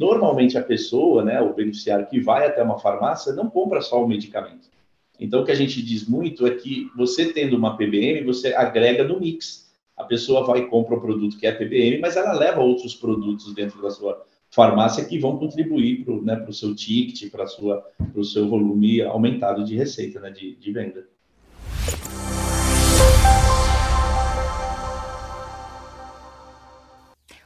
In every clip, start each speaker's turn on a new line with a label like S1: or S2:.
S1: normalmente a pessoa, né, o beneficiário que vai até uma farmácia, não compra só o medicamento. Então, o que a gente diz muito é que você tendo uma PBM, você agrega no mix. A pessoa vai e compra o produto que é PBM, mas ela leva outros produtos dentro da sua farmácia que vão contribuir para o né, seu ticket, para o seu volume aumentado de receita, né, de, de venda.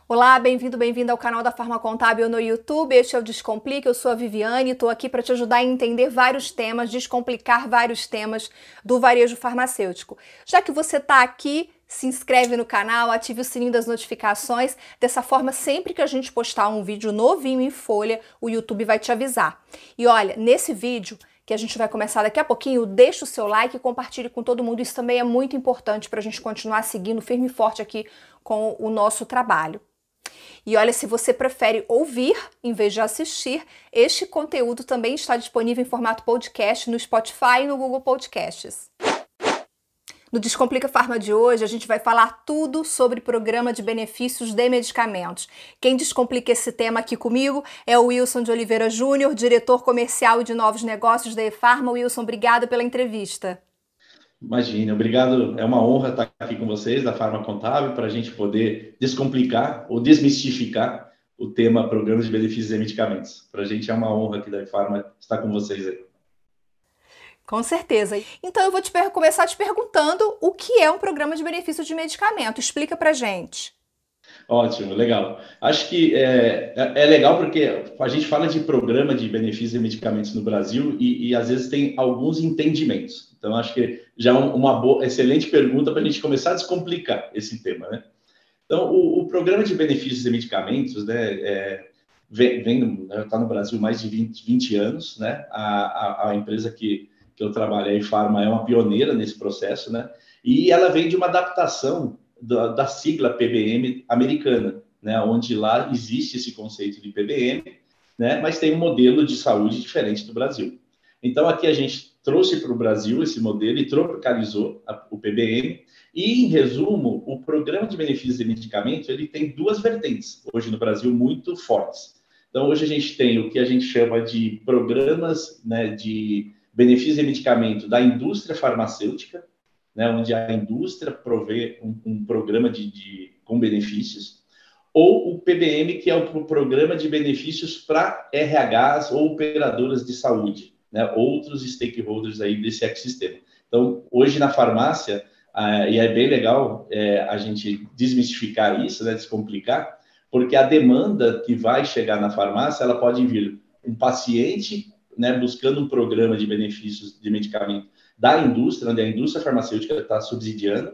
S2: Olá, bem-vindo, bem-vinda ao canal da Farma Contábil no YouTube. Este é o Descomplica, eu sou a Viviane e estou aqui para te ajudar a entender vários temas, descomplicar vários temas do varejo farmacêutico. Já que você está aqui, se inscreve no canal, ative o sininho das notificações. Dessa forma, sempre que a gente postar um vídeo novinho em folha, o YouTube vai te avisar. E olha, nesse vídeo que a gente vai começar daqui a pouquinho, deixa o seu like e compartilhe com todo mundo. Isso também é muito importante para a gente continuar seguindo firme e forte aqui com o nosso trabalho. E olha, se você prefere ouvir em vez de assistir, este conteúdo também está disponível em formato podcast no Spotify e no Google Podcasts. No Descomplica Farma de hoje, a gente vai falar tudo sobre programa de benefícios de medicamentos. Quem descomplica esse tema aqui comigo é o Wilson de Oliveira Júnior, diretor comercial e de novos negócios da eFarma. Wilson, obrigada pela entrevista.
S1: Imagina, obrigado. É uma honra estar aqui com vocês da Farma Contábil para a gente poder descomplicar ou desmistificar o tema programas de benefícios e medicamentos. Para a gente é uma honra aqui da Farma estar com vocês aí.
S2: Com certeza. Então eu vou te começar te perguntando o que é um programa de benefício de medicamento. Explica para gente.
S1: Ótimo, legal. Acho que é, é, é, legal porque a gente fala de programa de benefícios e medicamentos no Brasil e, e às vezes tem alguns entendimentos. Então, acho que já é uma boa, excelente pergunta para a gente começar a descomplicar esse tema, né? Então, o, o programa de benefícios e medicamentos, né, é, vem, está no Brasil mais de 20, 20 anos, né? A, a, a, empresa que, que eu trabalho, a Pharma, é uma pioneira nesse processo, né? E ela vem de uma adaptação da, da sigla PBM americana, né? Onde lá existe esse conceito de PBM, né? Mas tem um modelo de saúde diferente do Brasil. Então, aqui a gente trouxe para o Brasil esse modelo e tropicalizou a, o PBM. E, em resumo, o programa de benefícios de medicamento ele tem duas vertentes, hoje no Brasil, muito fortes. Então, hoje a gente tem o que a gente chama de programas né, de benefícios de medicamento da indústria farmacêutica, né, onde a indústria provê um, um programa de, de, com benefícios, ou o PBM, que é o programa de benefícios para RHs ou operadoras de saúde né, outros stakeholders aí desse ecossistema. Então, hoje na farmácia, ah, e é bem legal é, a gente desmistificar isso, né, descomplicar, porque a demanda que vai chegar na farmácia, ela pode vir um paciente né, buscando um programa de benefícios de medicamento da indústria, onde a indústria farmacêutica está subsidiando,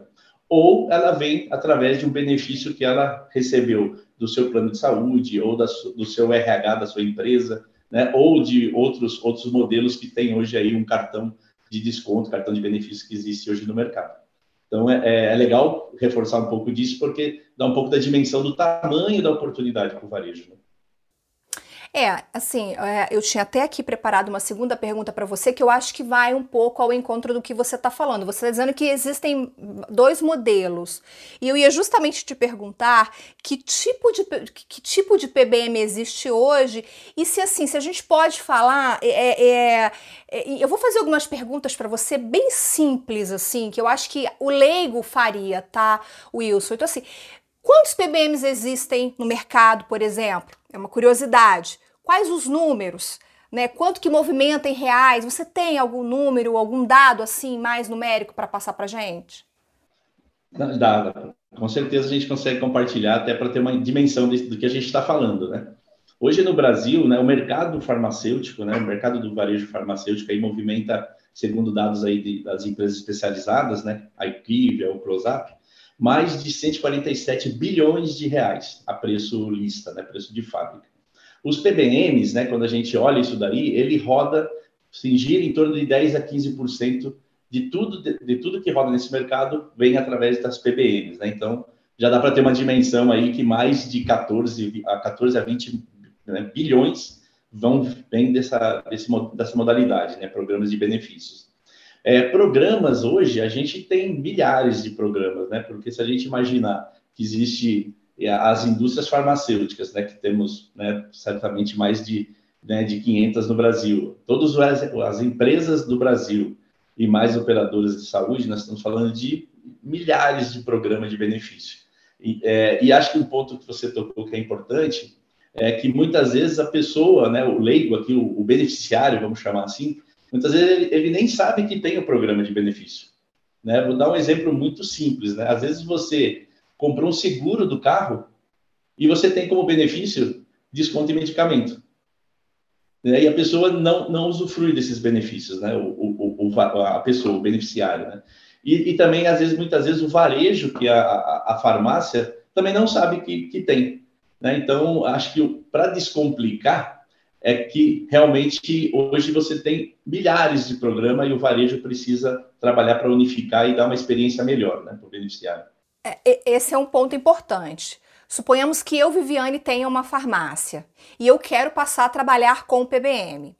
S1: ou ela vem através de um benefício que ela recebeu do seu plano de saúde ou da, do seu RH da sua empresa, né, ou de outros, outros modelos que tem hoje aí um cartão de desconto, cartão de benefício que existe hoje no mercado. Então, é, é, é legal reforçar um pouco disso, porque dá um pouco da dimensão do tamanho da oportunidade para o varejo. Né?
S2: É, assim, é, eu tinha até aqui preparado uma segunda pergunta para você que eu acho que vai um pouco ao encontro do que você está falando. Você está dizendo que existem dois modelos. E eu ia justamente te perguntar que tipo de, que tipo de PBM existe hoje e se assim, se a gente pode falar. É, é, é, eu vou fazer algumas perguntas para você bem simples, assim, que eu acho que o leigo faria, tá, Wilson? Então, assim, Quantos PBMs existem no mercado, por exemplo? É uma curiosidade. Quais os números? Né? Quanto que movimenta em reais? Você tem algum número, algum dado assim mais numérico para passar para gente?
S1: Dá, com certeza a gente consegue compartilhar até para ter uma dimensão do que a gente está falando, né? Hoje no Brasil, né, o mercado farmacêutico, né, o mercado do varejo farmacêutico aí movimenta, segundo dados aí de, das empresas especializadas, né, a IQVIA, o Prozap, mais de 147 bilhões de reais a preço lista, né, preço de fábrica. Os PBMs, né, quando a gente olha isso daí, ele roda, se gira em torno de 10 a 15% de tudo, de, de, tudo que roda nesse mercado vem através das PBMs, né? Então, já dá para ter uma dimensão aí que mais de 14 a 14 a 20 né, bilhões vão vem dessa, desse, dessa modalidade, né? Programas de benefícios. É, programas hoje, a gente tem milhares de programas, né? Porque se a gente imaginar que existe as indústrias farmacêuticas, né, que temos né, certamente mais de, né, de 500 no Brasil, todas as, as empresas do Brasil e mais operadoras de saúde, nós estamos falando de milhares de programas de benefício. E, é, e acho que um ponto que você tocou que é importante é que muitas vezes a pessoa, né, o leigo aqui, o, o beneficiário, vamos chamar assim, muitas vezes ele, ele, nem sabe que tem o programa de benefício. Né? Vou dar um exemplo muito simples. Né? Às vezes você comprou um seguro do carro e você tem como benefício desconto em medicamento. Né? E a pessoa não, não usufrui desses benefícios, né? o, o, o a pessoa, o beneficiário. Né? E, e, também, às vezes, muitas vezes, o varejo, que a, a, a farmácia, também não sabe que, que tem. Né? Então, acho que para descomplicar, é que realmente hoje você tem milhares de programas e o varejo precisa trabalhar para unificar e dar uma experiência melhor né, para o beneficiário.
S2: É, esse é um ponto importante. Suponhamos que eu, Viviane, tenha uma farmácia e eu quero passar a trabalhar com o PBM.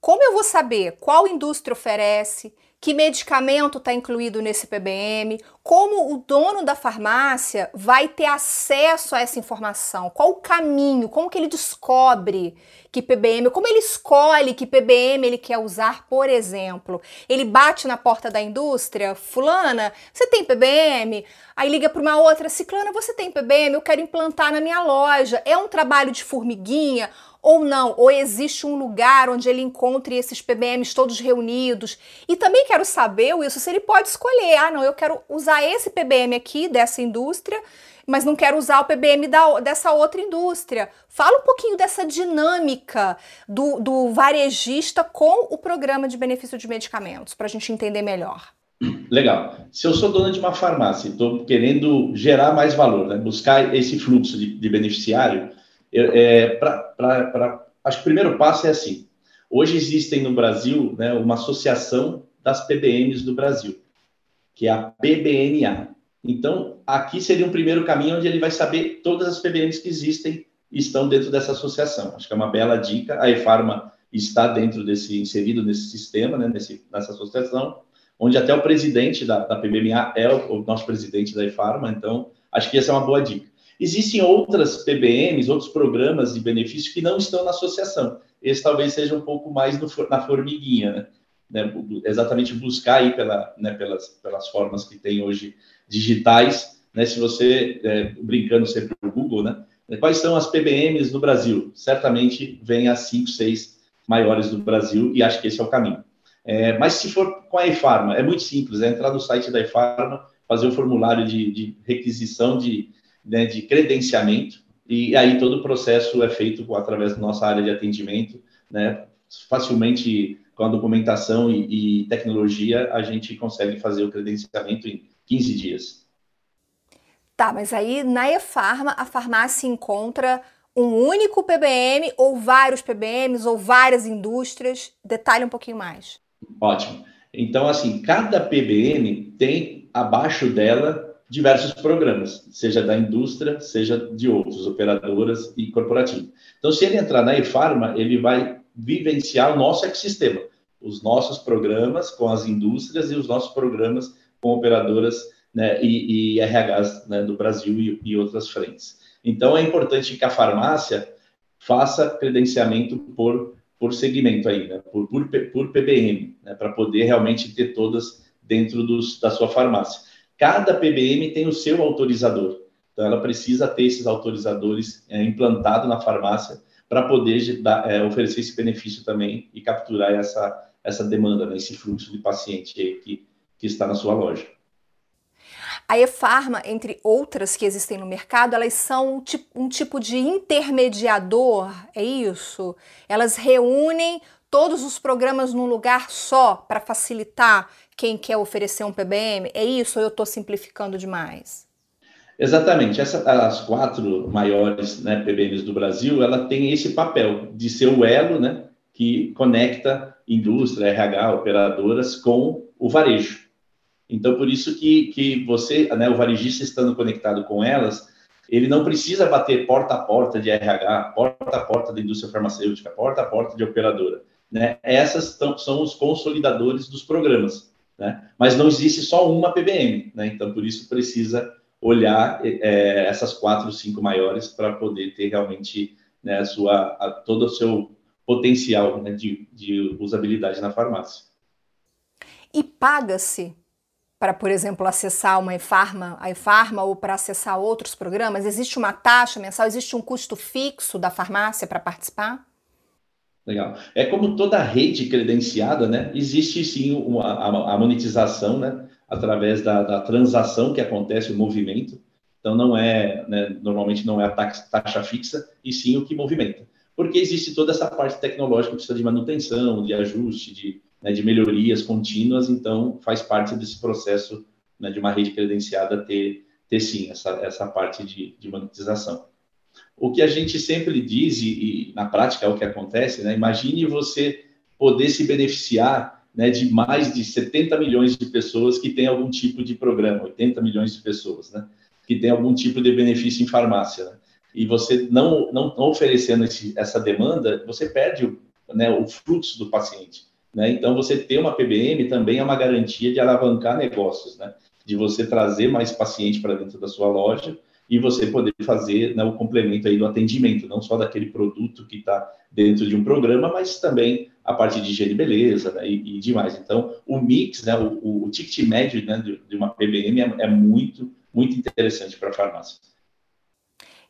S2: Como eu vou saber qual indústria oferece, que medicamento está incluído nesse PBM, como o dono da farmácia vai ter acesso a essa informação, qual o caminho, como que ele descobre que PBM, como ele escolhe que PBM ele quer usar, por exemplo. Ele bate na porta da indústria, fulana, você tem PBM? Aí liga para uma outra, ciclana, você tem PBM? Eu quero implantar na minha loja. É um trabalho de formiguinha ou não, ou existe um lugar onde ele encontre esses PBMs todos reunidos. E também quero saber, Wilson, se ele pode escolher, ah, não, eu quero usar esse PBM aqui dessa indústria, mas não quero usar o PBM da, dessa outra indústria. Fala um pouquinho dessa dinâmica do, do varejista com o programa de benefício de medicamentos, para a gente entender melhor.
S1: Legal. Se eu sou dona de uma farmácia e estou querendo gerar mais valor, né, buscar esse fluxo de, de beneficiário, é, pra, pra, pra, acho que o primeiro passo é assim. Hoje existem no Brasil né, uma associação das PBMs do Brasil, que é a PBNA. Então, aqui seria um primeiro caminho onde ele vai saber todas as PBMs que existem e estão dentro dessa associação. Acho que é uma bela dica. A eFarma está dentro desse, inserido nesse sistema, né, nesse, nessa associação, onde até o presidente da, da é o, o nosso presidente da eFarma. Então, acho que essa é uma boa dica. Existem outras PBMs, outros programas de benefício que não estão na associação. Esse talvez seja um pouco mais no, na formiguinha, né? né? Exatamente buscar aí pela, né, pelas, pelas formas que tem hoje digitais, né? Se você, é, brincando sempre no Google, né? Quais são as PBMs no Brasil? Certamente vem as cinco, seis maiores do Brasil e acho que esse é o caminho. É, mas se for com a eFarma, é muito simples, é entrar no site da eFarma, fazer o formulário de, de requisição de, né, de credenciamento, e aí todo o processo é feito através da nossa área de atendimento, né, facilmente com a documentação e, e tecnologia, a gente consegue fazer o credenciamento em 15 dias.
S2: Tá, mas aí na eFarma, a farmácia encontra um único PBM ou vários PBMs ou várias indústrias? Detalhe um pouquinho mais.
S1: Ótimo. Então, assim, cada PBM tem abaixo dela diversos programas, seja da indústria, seja de outros, operadoras e corporativos. Então, se ele entrar na eFarma, ele vai vivenciar o nosso ecossistema, os nossos programas com as indústrias e os nossos programas com operadoras né, e, e RHs né, do Brasil e, e outras frentes. Então, é importante que a farmácia faça credenciamento por, por segmento aí, né, por, por, por PBM, né, para poder realmente ter todas dentro dos, da sua farmácia. Cada PBM tem o seu autorizador. Então, ela precisa ter esses autorizadores é, implantados na farmácia para poder dar, é, oferecer esse benefício também e capturar essa, essa demanda, né, esse fluxo de paciente que, que está na sua loja.
S2: A eFarma, entre outras que existem no mercado, elas são um tipo, um tipo de intermediador, é isso? Elas reúnem todos os programas num lugar só para facilitar quem quer oferecer um PBM? É isso ou eu estou simplificando demais?
S1: Exatamente. Essa, as quatro maiores né, PBMs do Brasil, ela tem esse papel de ser o elo né, que conecta indústria, RH, operadoras com o varejo. Então, por isso que, que você, né, o varejista estando conectado com elas, ele não precisa bater porta a porta de RH, porta a porta da indústria farmacêutica, porta a porta de operadora. Né? Essas tão, são os consolidadores dos programas. Né? Mas não existe só uma PBM, né? então por isso precisa olhar é, essas quatro, cinco maiores para poder ter realmente né, a sua, a, todo o seu potencial né, de, de usabilidade na farmácia.
S2: E paga-se para, por exemplo, acessar uma eFarma, a eFarma ou para acessar outros programas? Existe uma taxa mensal? Existe um custo fixo da farmácia para participar?
S1: Legal. É como toda rede credenciada, né? Existe sim uma, a, a monetização, né? Através da, da, transação que acontece, o movimento. Então, não é, né, normalmente não é a taxa, taxa fixa, e sim o que movimenta. Porque existe toda essa parte tecnológica que precisa de manutenção, de ajuste, de, né, de melhorias contínuas, então faz parte desse processo né, de uma rede credenciada ter, ter sim essa, essa parte de, de monetização. O que a gente sempre diz, e, e, na prática é o que acontece, né, imagine você poder se beneficiar né, de mais de 70 milhões de pessoas que têm algum tipo de programa, 80 milhões de pessoas, né, que têm algum tipo de benefício em farmácia. Né, e você não, não, não oferecendo esse, essa demanda, você perde né, o fluxo do paciente. Né? Então, você ter uma PBM também é uma garantia de alavancar negócios, né? de você trazer mais paciente para dentro da sua loja e você poder fazer né, o complemento aí do atendimento, não só daquele produto que está dentro de um programa, mas também a parte de higiene e beleza né, e, e, demais. Então, o mix, né, o, o ticket médio né, de, de uma PBM é, é muito, muito interessante para a farmácia.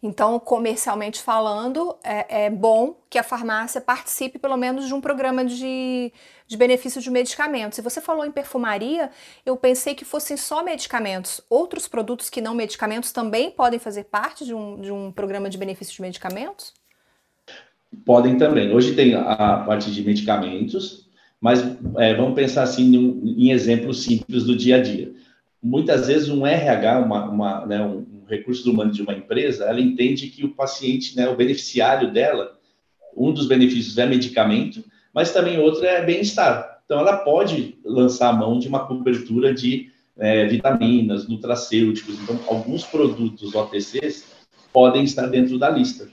S2: Então, comercialmente falando, é, é, bom que a farmácia participe pelo menos de um programa de, de benefício de medicamentos. Se você falou em perfumaria, eu pensei que fossem só medicamentos. Outros produtos que não medicamentos também podem fazer parte de um, de um programa de benefício de medicamentos?
S1: Podem também. Hoje tem a parte de medicamentos, mas é, vamos pensar assim em, em exemplos simples do dia a dia. Muitas vezes um RH, uma, uma né, um recursos humanos de uma empresa, ela entende que o paciente, né, o beneficiário dela, um dos benefícios é medicamento, mas também outro é bem-estar. Então, ela pode lançar a mão de uma cobertura de é, vitaminas, nutracêuticos. Então, alguns produtos OTCs podem estar dentro da lista.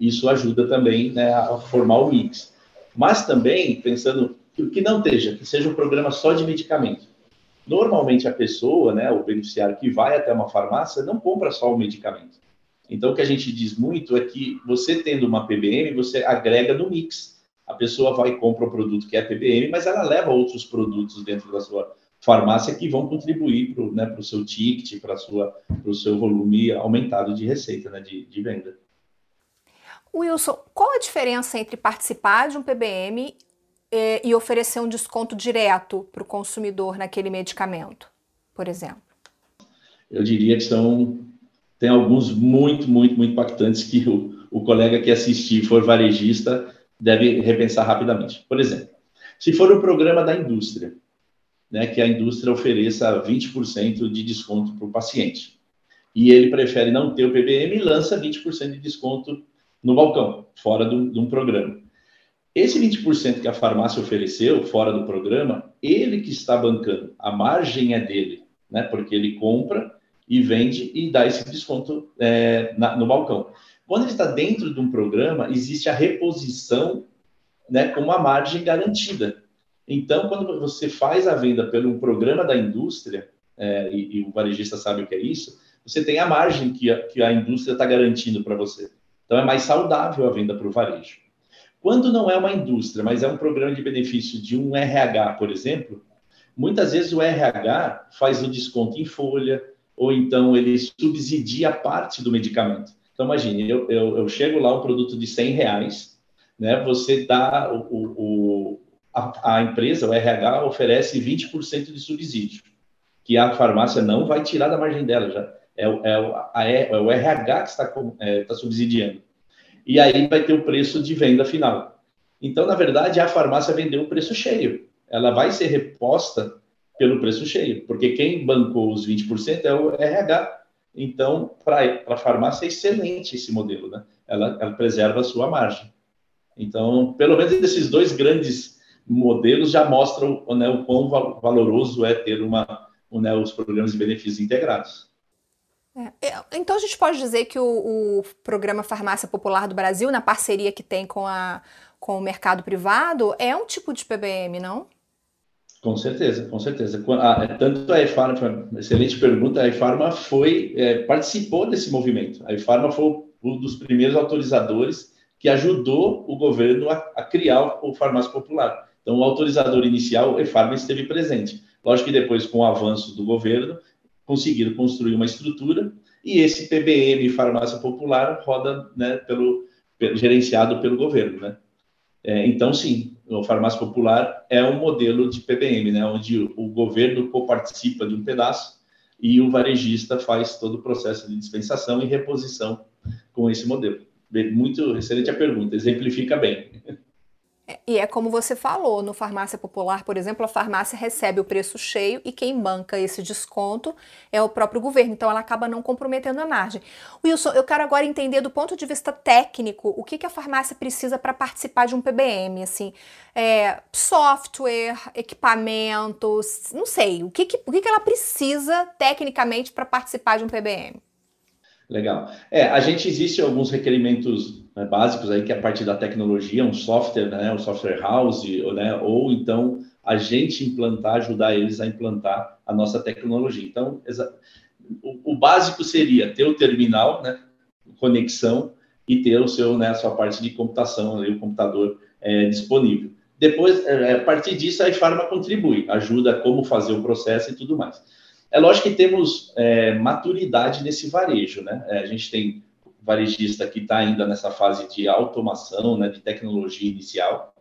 S1: Isso ajuda também né, a formar o mix. Mas também, pensando que, que não esteja, que seja um programa só de medicamento. Normalmente a pessoa, né, o beneficiário que vai até uma farmácia, não compra só o medicamento. Então, o que a gente diz muito é que você tendo uma PBM, você agrega no mix. A pessoa vai e compra o produto que é PBM, mas ela leva outros produtos dentro da sua farmácia que vão contribuir para o né, seu ticket, para o seu volume aumentado de receita, né, de, de venda.
S2: Wilson, qual a diferença entre participar de um PBM é, e oferecer um desconto direto para o consumidor naquele medicamento, por exemplo?
S1: Eu diria que são tem alguns muito, muito, muito impactantes que o, o colega que assistir for varejista deve repensar rapidamente. Por exemplo, se for um programa da indústria, né, que a indústria ofereça 20% de desconto para o paciente, e ele prefere não ter o PBM e lança 20% de desconto no balcão, fora de um programa. Esse 20% que a farmácia ofereceu fora do programa, ele que está bancando, a margem é dele, né? Porque ele compra e vende e dá esse desconto é, na, no balcão. Quando ele está dentro de um programa, existe a reposição né, com uma margem garantida. Então, quando você faz a venda pelo programa da indústria, é, e, e, o varejista sabe o que é isso, você tem a margem que a, que a indústria está garantindo para você. Então, é mais saudável a venda para o varejo. Quando não é uma indústria, mas é um programa de benefício de um RH, por exemplo, muitas vezes o RH faz o desconto em folha, ou então ele subsidia parte do medicamento. Então, imagine, eu, eu, eu chego lá um produto de 100 reais, né, você dá, o, o a, a, empresa, o RH, oferece 20% de subsídio, que a farmácia não vai tirar da margem dela, já é, é, a, é o RH que está, é, está subsidiando e aí vai ter o preço de venda final. Então, na verdade, a farmácia vendeu o preço cheio. Ela vai ser reposta pelo preço cheio, porque quem bancou os 20% é o RH. Então, para a farmácia é excelente esse modelo, né? Ela, ela preserva a sua margem. Então, pelo menos esses dois grandes modelos já mostram né, o quão valoroso é ter uma, né, os programas de benefícios integrados.
S2: É, é, então a gente pode dizer que o, o, programa Farmácia Popular do Brasil, na parceria que tem com, a, com o mercado privado, é um tipo de PBM, não?
S1: Com certeza, com certeza. Ah, tanto a eFarma, excelente pergunta, a eFarma foi, é, participou desse movimento. A eFarma foi um dos primeiros autorizadores que ajudou o governo a, a criar o farmácia popular. Então, o autorizador inicial, o eFarma, esteve presente. Lógico que depois, com o avanço do governo, conseguiram construir uma estrutura e esse PBM Farmácia Popular roda né, pelo, pelo, gerenciado pelo governo, né? É, então, sim, o Farmácia Popular é um modelo de PBM, né, onde o governo coparticipa de um pedaço e o varejista faz todo o processo de dispensação e reposição com esse modelo. Muito excelente a pergunta, exemplifica bem.
S2: E é como você falou, no farmácia popular, por exemplo, a farmácia recebe o preço cheio e quem banca esse desconto é o próprio governo, então ela acaba não comprometendo a margem. Wilson, eu quero agora entender do ponto de vista técnico o que, que a farmácia precisa para participar de um PBM, assim, é, software, equipamentos, não sei, o que, que, o que, que ela precisa tecnicamente para participar de um PBM?
S1: Legal. É, a gente existe alguns requerimentos né, básicos aí que é a partir da tecnologia, um software, né, um software house, né, ou então a gente implantar, ajudar eles a implantar a nossa tecnologia. Então, o, básico seria ter o terminal, né, conexão e ter o seu, né, a sua parte de computação, ali, o computador é, disponível. Depois, é, a partir disso, a Farma contribui, ajuda como fazer o processo e tudo mais. É lógico que temos é, maturidade nesse varejo, né? É, a gente tem varejista que está ainda nessa fase de automação, né, de tecnologia inicial.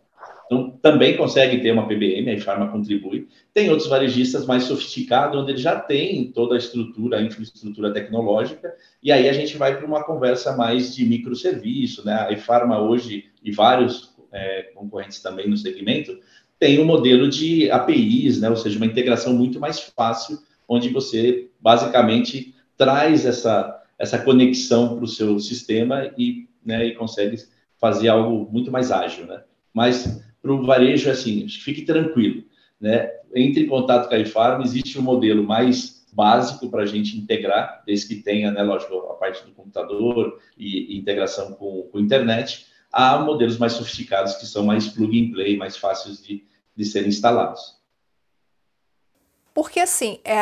S1: Então, também consegue ter uma PBM, a Infarma contribui. Tem outros varejistas mais sofisticados, onde ele já tem toda a estrutura, a infraestrutura tecnológica, e aí a gente vai para uma conversa mais de microserviço, né? A Infarma hoje, e vários é, concorrentes também no segmento, tem um modelo de APIs, né? Ou seja, uma integração muito mais fácil onde você basicamente traz essa, essa conexão para o seu sistema e, né, e consegue fazer algo muito mais ágil, né? Mas para o varejo, assim, fique tranquilo, né? Entre em contato com a iFarm, existe um modelo mais básico para a gente integrar, desde que tenha, né, lógico, a parte do computador e, e integração com, com internet, há modelos mais sofisticados que são mais plug and play, mais fáceis de, de serem instalados.
S2: Porque assim, é,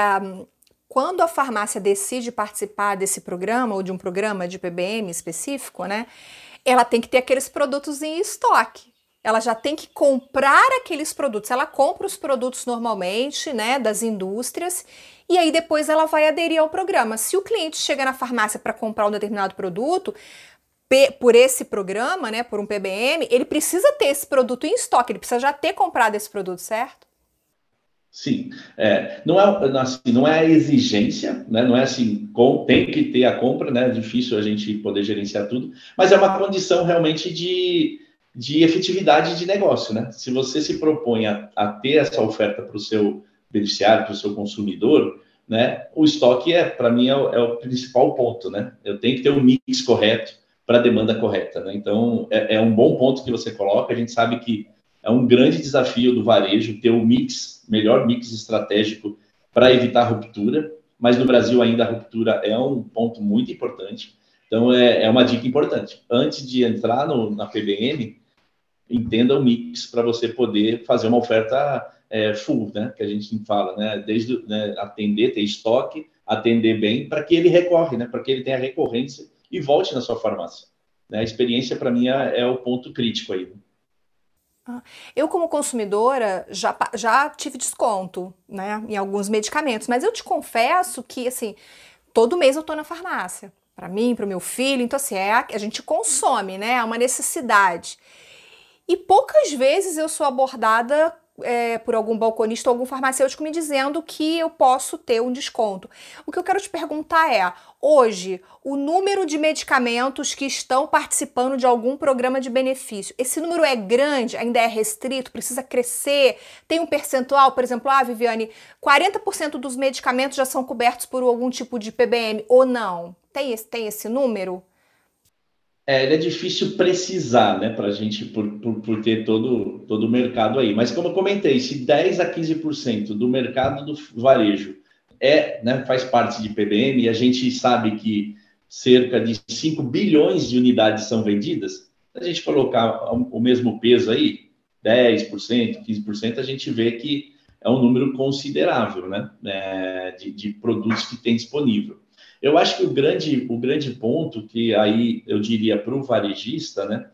S2: quando a farmácia decide participar desse programa ou de um programa de PBM específico, né, ela tem que ter aqueles produtos em estoque. Ela já tem que comprar aqueles produtos. Ela compra os produtos normalmente, né, das indústrias, e aí depois ela vai aderir ao programa. Se o cliente chega na farmácia para comprar um determinado produto, por esse programa, né, por um PBM, ele precisa ter esse produto em estoque, ele precisa já ter comprado esse produto, certo?
S1: Sim, é, não, é, assim, não é a exigência, né? não é assim, com, tem que ter a compra, né? é difícil a gente poder gerenciar tudo, mas é uma condição realmente de, de efetividade de negócio. Né? Se você se propõe a, a ter essa oferta para o seu beneficiário, para o seu consumidor, né? o estoque, é para mim, é o, é o, principal ponto. Né? Eu tenho que ter o um mix correto para a demanda correta. Né? Então, é, é um bom ponto que você coloca, a gente sabe que é um grande desafio do varejo ter o um mix, melhor mix estratégico para evitar ruptura, mas no Brasil ainda a ruptura é um ponto muito importante. Então, é, é uma dica importante. Antes de entrar no, na PBM, entenda o mix para você poder fazer uma oferta é, full, né? Que a gente fala, né? Desde né, atender, ter estoque, atender bem, para que ele recorre, né? Para que ele tenha recorrência e volte na sua farmácia. Né? A experiência, para mim, é, é, o ponto crítico aí. Né?
S2: Ah, eu, como consumidora, já, já tive desconto né, em alguns medicamentos, mas eu te confesso que, assim, todo mês eu tô na farmácia. Para mim, para o meu filho, então, assim, é a, a gente consome, né? É uma necessidade. E poucas vezes eu sou abordada é, por algum balconista ou algum farmacêutico me dizendo que eu posso ter um desconto. O que eu quero te perguntar é: hoje, o número de medicamentos que estão participando de algum programa de benefício, esse número é grande, ainda é restrito, precisa crescer? Tem um percentual, por exemplo, ah, Viviane, 40% dos medicamentos já são cobertos por algum tipo de PBM ou não? Tem esse, tem esse número?
S1: É, ele é difícil precisar, né, para a gente, por, por, por, ter todo, todo o mercado aí. Mas, como eu comentei, se 10 a 15% do mercado do varejo é, né, faz parte de PBM, e a gente sabe que cerca de 5 bilhões de unidades são vendidas, a gente colocar o mesmo peso aí, 10%, 15%, a gente vê que é um número considerável né, é, de, de, produtos que tem disponível. Eu acho que o grande, o grande ponto que aí eu diria para o varejista, né,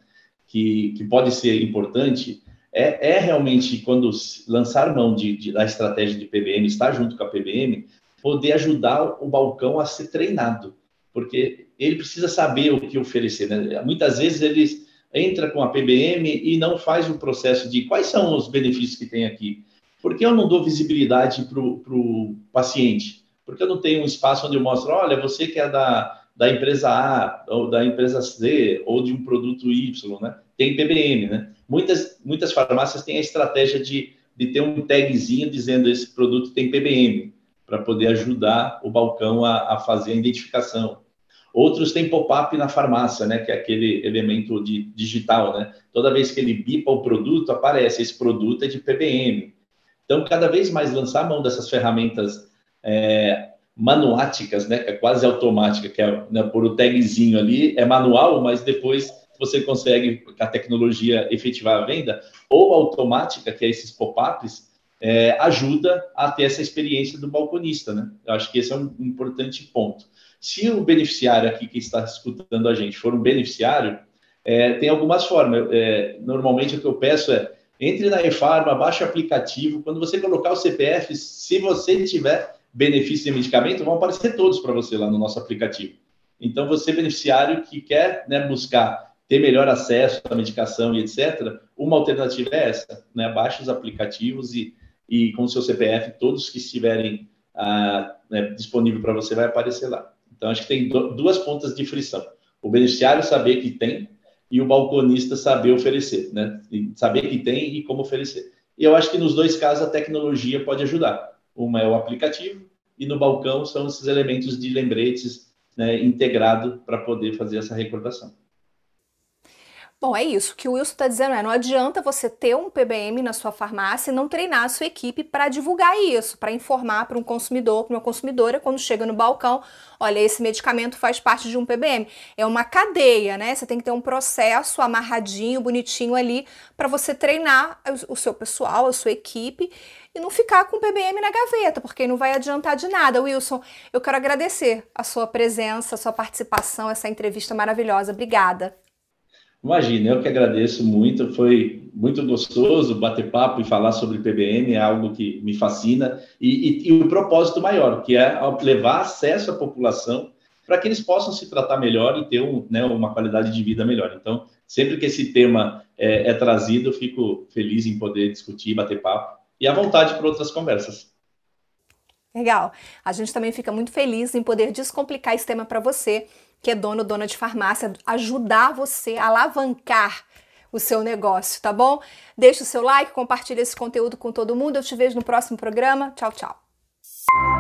S1: que, que pode ser importante, é, é realmente quando lançar mão de, de, da estratégia de PBM, estar junto com a PBM, poder ajudar o balcão a ser treinado, porque ele precisa saber o que oferecer. Né? Muitas vezes eles entra com a PBM e não faz o processo de quais são os benefícios que tem aqui. Por que eu não dou visibilidade para o paciente? Porque eu não tenho um espaço onde eu mostro, olha, você que é da, da empresa A, ou da empresa C, ou de um produto Y, né? Tem PBM, né? Muitas, muitas farmácias têm a estratégia de, de ter um tagzinho dizendo esse produto tem PBM, para poder ajudar o balcão a, a fazer a identificação. Outros têm pop-up na farmácia, né, que é aquele elemento de, digital, né? Toda vez que ele bipa o produto, aparece esse produto é de PBM. Então, cada vez mais lançar a mão dessas ferramentas é, manuáticas, né, que é quase automática, que é né, por o tagzinho ali, é manual, mas depois você consegue a tecnologia efetivar a venda, ou automática, que é esses pop-ups, é, ajuda a ter essa experiência do balconista, né? Eu acho que esse é um importante ponto. Se o beneficiário aqui que está escutando a gente for um beneficiário, é, tem algumas formas. É, normalmente o que eu peço é entre na e-farma, baixe o aplicativo. Quando você colocar o CPF, se você tiver benefício de medicamento, vão aparecer todos para você lá no nosso aplicativo. Então, você, beneficiário que quer né, buscar ter melhor acesso à medicação e etc., uma alternativa é essa: né? baixe os aplicativos e, e com o seu CPF, todos que estiverem ah, né, disponível para você vai aparecer lá. Então, acho que tem duas pontas de frição: o beneficiário saber que tem e o balconista saber oferecer, né? Saber que tem e como oferecer. E eu acho que nos dois casos a tecnologia pode ajudar. Uma é o aplicativo e no balcão são esses elementos de lembretes né, integrado para poder fazer essa recordação.
S2: Bom, é isso. O que o Wilson está dizendo é: não adianta você ter um PBM na sua farmácia e não treinar a sua equipe para divulgar isso, para informar para um consumidor, para uma consumidora, quando chega no balcão, olha, esse medicamento faz parte de um PBM. É uma cadeia, né? Você tem que ter um processo amarradinho, bonitinho ali, para você treinar o seu pessoal, a sua equipe e não ficar com o PBM na gaveta, porque não vai adiantar de nada. Wilson, eu quero agradecer a sua presença, a sua participação, essa entrevista maravilhosa. Obrigada.
S1: Imagina, eu que agradeço muito, foi muito gostoso bater papo e falar sobre PBM, é algo que me fascina, e, e, e o propósito maior, que é levar acesso à população para que eles possam se tratar melhor e ter um, né, uma qualidade de vida melhor. Então, sempre que esse tema é, é trazido, eu fico feliz em poder discutir, bater papo, e à vontade para outras conversas.
S2: Legal. A gente também fica muito feliz em poder descomplicar esse tema para você que é dono dona de farmácia, ajudar você a alavancar o seu negócio, tá bom? Deixa o seu like, compartilha esse conteúdo com todo mundo. Eu te vejo no próximo programa. Tchau, tchau.